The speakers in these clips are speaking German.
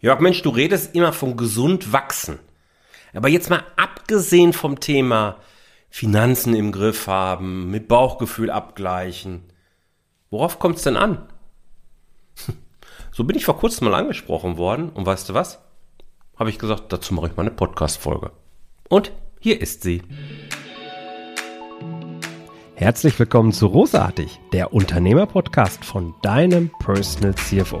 Jörg, Mensch, du redest immer von gesund wachsen. Aber jetzt mal abgesehen vom Thema Finanzen im Griff haben, mit Bauchgefühl abgleichen. Worauf kommt es denn an? So bin ich vor kurzem mal angesprochen worden und weißt du was? Habe ich gesagt, dazu mache ich mal eine Podcast-Folge. Und hier ist sie. Herzlich willkommen zu Rosartig, der Unternehmer-Podcast von deinem Personal CFO.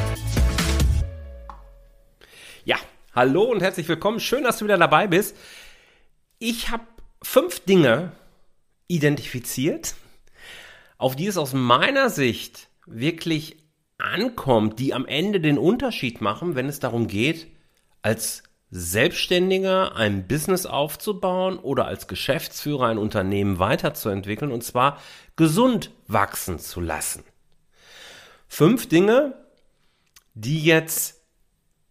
Hallo und herzlich willkommen. Schön, dass du wieder dabei bist. Ich habe fünf Dinge identifiziert, auf die es aus meiner Sicht wirklich ankommt, die am Ende den Unterschied machen, wenn es darum geht, als Selbstständiger ein Business aufzubauen oder als Geschäftsführer ein Unternehmen weiterzuentwickeln und zwar gesund wachsen zu lassen. Fünf Dinge, die jetzt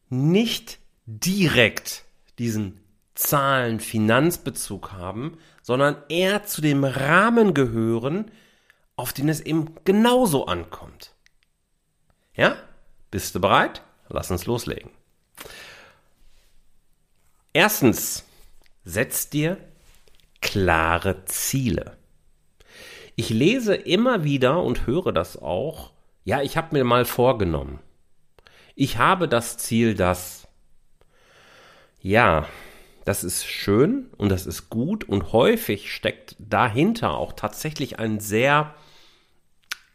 nicht direkt diesen Zahlen Finanzbezug haben, sondern eher zu dem Rahmen gehören, auf den es eben genauso ankommt. Ja? Bist du bereit? Lass uns loslegen. Erstens, setz dir klare Ziele. Ich lese immer wieder und höre das auch. Ja, ich habe mir mal vorgenommen. Ich habe das Ziel, dass ja, das ist schön und das ist gut und häufig steckt dahinter auch tatsächlich ein sehr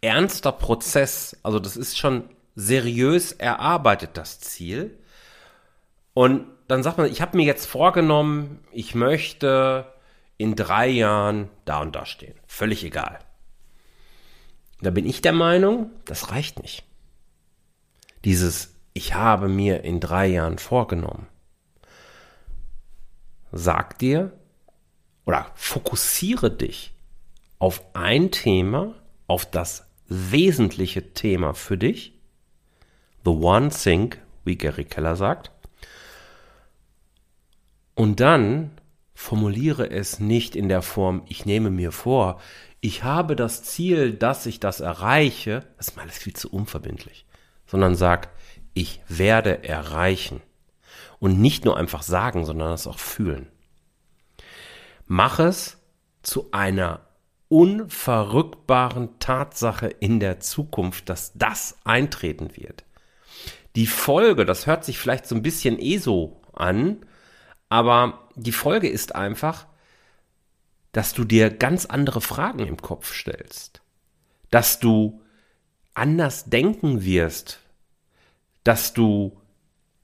ernster Prozess. Also das ist schon seriös erarbeitet, das Ziel. Und dann sagt man, ich habe mir jetzt vorgenommen, ich möchte in drei Jahren da und da stehen. Völlig egal. Da bin ich der Meinung, das reicht nicht. Dieses, ich habe mir in drei Jahren vorgenommen sag dir oder fokussiere dich auf ein Thema, auf das wesentliche Thema für dich. The one thing, wie Gary Keller sagt. Und dann formuliere es nicht in der Form, ich nehme mir vor, ich habe das Ziel, dass ich das erreiche, das ist mal alles viel zu unverbindlich, sondern sag, ich werde erreichen. Und nicht nur einfach sagen, sondern es auch fühlen. Mach es zu einer unverrückbaren Tatsache in der Zukunft, dass das eintreten wird. Die Folge, das hört sich vielleicht so ein bisschen eh so an, aber die Folge ist einfach, dass du dir ganz andere Fragen im Kopf stellst, dass du anders denken wirst, dass du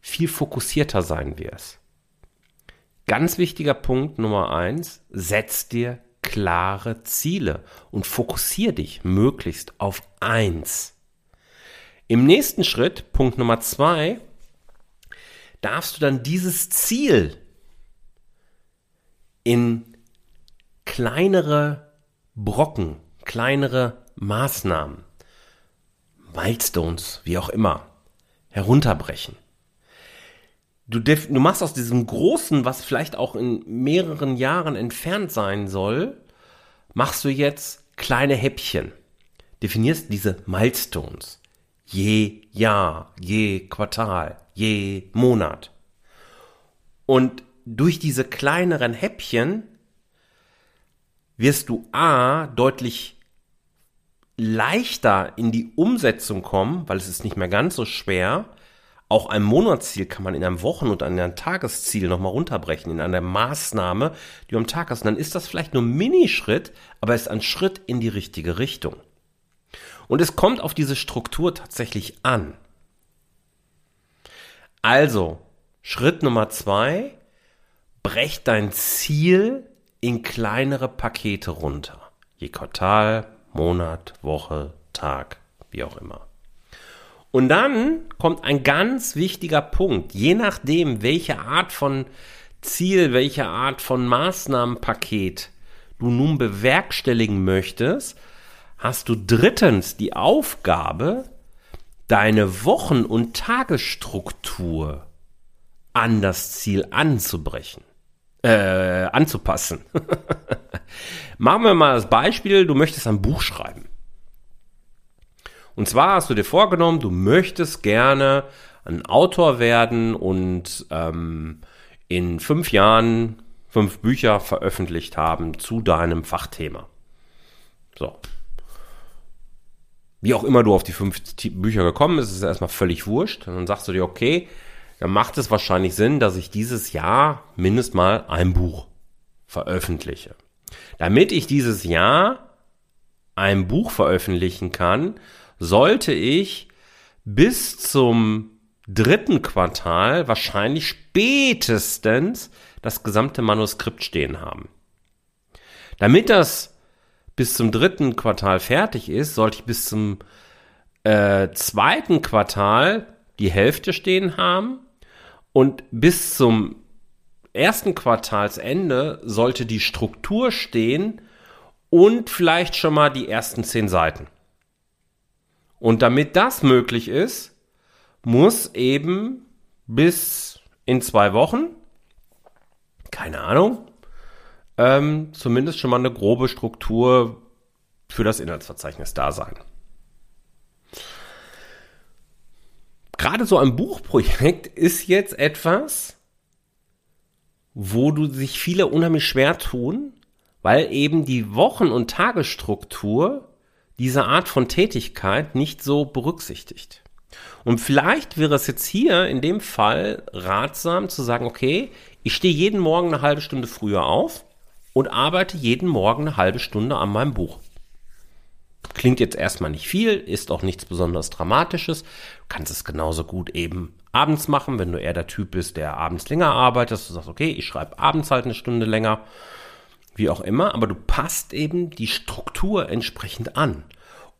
viel fokussierter sein wirst. Ganz wichtiger Punkt Nummer eins, setz dir klare Ziele und fokussier dich möglichst auf eins. Im nächsten Schritt, Punkt Nummer zwei, darfst du dann dieses Ziel in kleinere Brocken, kleinere Maßnahmen, Milestones, wie auch immer, herunterbrechen. Du, du machst aus diesem Großen, was vielleicht auch in mehreren Jahren entfernt sein soll, machst du jetzt kleine Häppchen. Definierst diese Milestones. Je Jahr, je Quartal, je Monat. Und durch diese kleineren Häppchen wirst du A deutlich leichter in die Umsetzung kommen, weil es ist nicht mehr ganz so schwer auch ein Monatsziel kann man in einem Wochen- und in einem Tagesziel nochmal runterbrechen, in einer Maßnahme, die du am Tag hast. Und dann ist das vielleicht nur ein Minischritt, aber es ist ein Schritt in die richtige Richtung. Und es kommt auf diese Struktur tatsächlich an. Also, Schritt Nummer zwei, brech dein Ziel in kleinere Pakete runter. Je Quartal, Monat, Woche, Tag, wie auch immer. Und dann kommt ein ganz wichtiger Punkt. Je nachdem, welche Art von Ziel, welche Art von Maßnahmenpaket du nun bewerkstelligen möchtest, hast du drittens die Aufgabe, deine Wochen- und Tagesstruktur an das Ziel anzubrechen, äh, anzupassen. Machen wir mal das Beispiel, du möchtest ein Buch schreiben. Und zwar hast du dir vorgenommen, du möchtest gerne ein Autor werden und ähm, in fünf Jahren fünf Bücher veröffentlicht haben zu deinem Fachthema. So. Wie auch immer du auf die fünf Bücher gekommen bist, ist erstmal völlig wurscht. Und dann sagst du dir, okay, dann macht es wahrscheinlich Sinn, dass ich dieses Jahr mindestens mal ein Buch veröffentliche. Damit ich dieses Jahr ein Buch veröffentlichen kann, sollte ich bis zum dritten Quartal wahrscheinlich spätestens das gesamte Manuskript stehen haben. Damit das bis zum dritten Quartal fertig ist, sollte ich bis zum äh, zweiten Quartal die Hälfte stehen haben und bis zum ersten Quartalsende sollte die Struktur stehen und vielleicht schon mal die ersten zehn Seiten. Und damit das möglich ist, muss eben bis in zwei Wochen, keine Ahnung, ähm, zumindest schon mal eine grobe Struktur für das Inhaltsverzeichnis da sein. Gerade so ein Buchprojekt ist jetzt etwas, wo du sich viele unheimlich schwer tun, weil eben die Wochen- und Tagesstruktur diese Art von Tätigkeit nicht so berücksichtigt. Und vielleicht wäre es jetzt hier in dem Fall ratsam zu sagen, okay, ich stehe jeden Morgen eine halbe Stunde früher auf und arbeite jeden Morgen eine halbe Stunde an meinem Buch. Klingt jetzt erstmal nicht viel, ist auch nichts besonders Dramatisches. Du kannst es genauso gut eben abends machen, wenn du eher der Typ bist, der abends länger arbeitet. Du sagst, okay, ich schreibe abends halt eine Stunde länger. Wie auch immer, aber du passt eben die Struktur entsprechend an.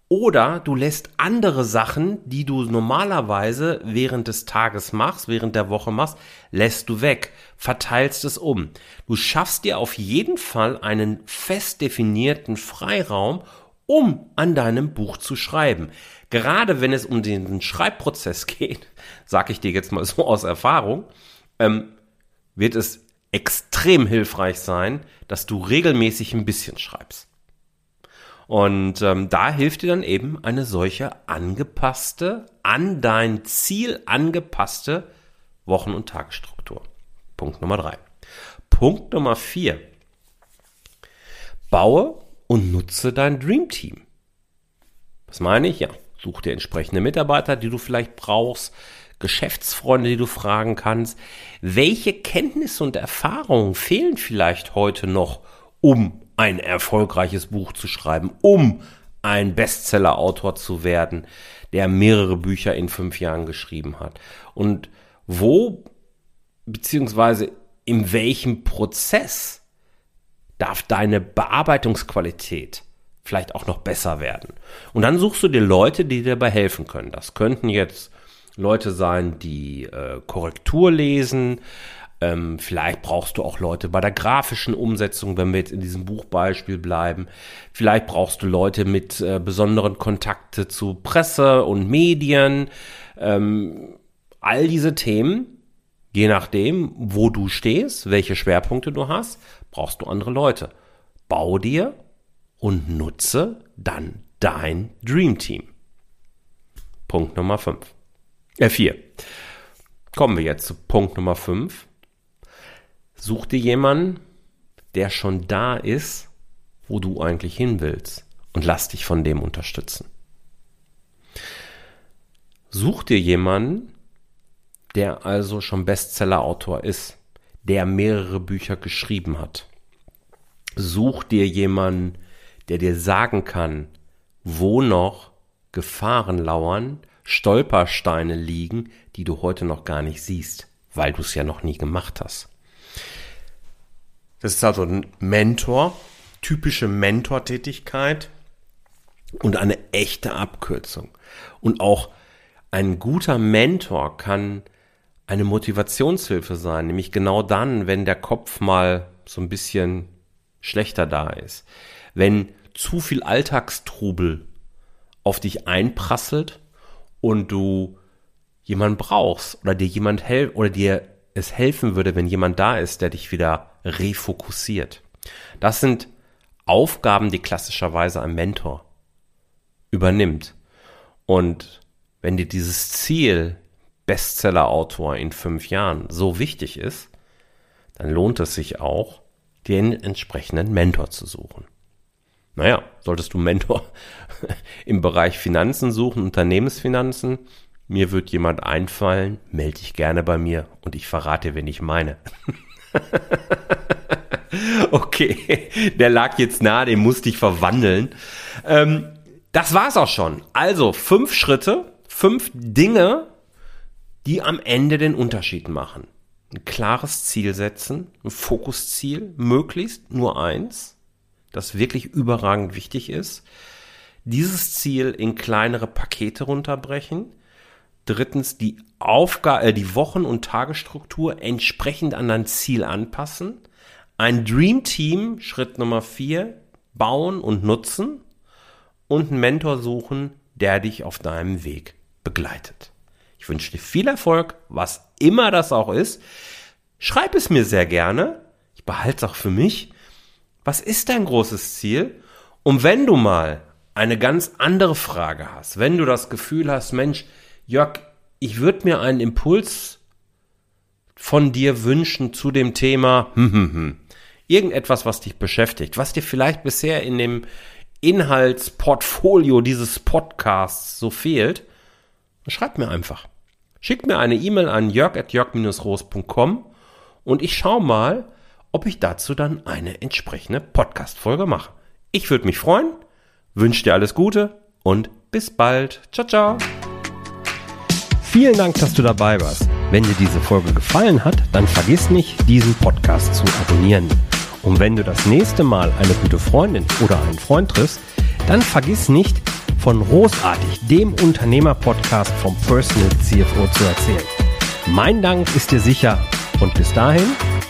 Oder du lässt andere Sachen, die du normalerweise während des Tages machst, während der Woche machst, lässt du weg, verteilst es um. Du schaffst dir auf jeden Fall einen fest definierten Freiraum, um an deinem Buch zu schreiben. Gerade wenn es um den Schreibprozess geht, sage ich dir jetzt mal so aus Erfahrung, ähm, wird es extrem hilfreich sein, dass du regelmäßig ein bisschen schreibst. Und ähm, da hilft dir dann eben eine solche angepasste, an dein Ziel angepasste Wochen- und Tagesstruktur. Punkt Nummer drei. Punkt Nummer vier. Baue und nutze dein Dream Team. Was meine ich? Ja, such dir entsprechende Mitarbeiter, die du vielleicht brauchst, Geschäftsfreunde, die du fragen kannst. Welche Kenntnisse und Erfahrungen fehlen vielleicht heute noch, um ein erfolgreiches Buch zu schreiben, um ein Bestseller-Autor zu werden, der mehrere Bücher in fünf Jahren geschrieben hat. Und wo, beziehungsweise in welchem Prozess darf deine Bearbeitungsqualität vielleicht auch noch besser werden? Und dann suchst du dir Leute, die dir dabei helfen können. Das könnten jetzt Leute sein, die äh, Korrektur lesen, ähm, vielleicht brauchst du auch Leute bei der grafischen Umsetzung, wenn wir jetzt in diesem Buchbeispiel bleiben. Vielleicht brauchst du Leute mit äh, besonderen Kontakte zu Presse und Medien. Ähm, all diese Themen, je nachdem, wo du stehst, welche Schwerpunkte du hast, brauchst du andere Leute. Bau dir und nutze dann dein Dream Team. Punkt Nummer 5. Äh, 4. Kommen wir jetzt zu Punkt Nummer 5. Such dir jemanden, der schon da ist, wo du eigentlich hin willst und lass dich von dem unterstützen. Such dir jemanden, der also schon Bestseller-Autor ist, der mehrere Bücher geschrieben hat. Such dir jemanden, der dir sagen kann, wo noch Gefahren lauern, Stolpersteine liegen, die du heute noch gar nicht siehst, weil du es ja noch nie gemacht hast. Das ist also ein Mentor, typische Mentortätigkeit und eine echte Abkürzung. Und auch ein guter Mentor kann eine Motivationshilfe sein, nämlich genau dann, wenn der Kopf mal so ein bisschen schlechter da ist. Wenn zu viel Alltagstrubel auf dich einprasselt und du jemanden brauchst oder dir jemand helfen oder dir es helfen würde, wenn jemand da ist, der dich wieder refokussiert. Das sind Aufgaben, die klassischerweise ein Mentor übernimmt. Und wenn dir dieses Ziel Bestseller-Autor in fünf Jahren so wichtig ist, dann lohnt es sich auch, den entsprechenden Mentor zu suchen. Naja, solltest du Mentor im Bereich Finanzen suchen, Unternehmensfinanzen, mir wird jemand einfallen, melde dich gerne bei mir und ich verrate, wen ich meine. okay, der lag jetzt nah, den musste ich verwandeln. Ähm, das war's auch schon. Also fünf Schritte, fünf Dinge, die am Ende den Unterschied machen. Ein klares Ziel setzen, ein Fokusziel, möglichst nur eins, das wirklich überragend wichtig ist. Dieses Ziel in kleinere Pakete runterbrechen. Drittens die Aufgabe, äh, die Wochen- und Tagesstruktur entsprechend an dein Ziel anpassen. Ein Dream Team, Schritt Nummer vier, bauen und nutzen. Und einen Mentor suchen, der dich auf deinem Weg begleitet. Ich wünsche dir viel Erfolg, was immer das auch ist. Schreib es mir sehr gerne. Ich behalte es auch für mich. Was ist dein großes Ziel? Und wenn du mal eine ganz andere Frage hast, wenn du das Gefühl hast, Mensch, Jörg, ich würde mir einen Impuls von dir wünschen zu dem Thema, hm, hm, hm. irgendetwas, was dich beschäftigt, was dir vielleicht bisher in dem Inhaltsportfolio dieses Podcasts so fehlt, schreib mir einfach. Schickt mir eine E-Mail an jörg.jörg-roos.com und ich schaue mal, ob ich dazu dann eine entsprechende Podcast-Folge mache. Ich würde mich freuen, wünsche dir alles Gute und bis bald. Ciao, ciao. Vielen Dank, dass du dabei warst. Wenn dir diese Folge gefallen hat, dann vergiss nicht, diesen Podcast zu abonnieren. Und wenn du das nächste Mal eine gute Freundin oder einen Freund triffst, dann vergiss nicht, von Großartig, dem Unternehmer-Podcast vom Personal CFO zu erzählen. Mein Dank ist dir sicher und bis dahin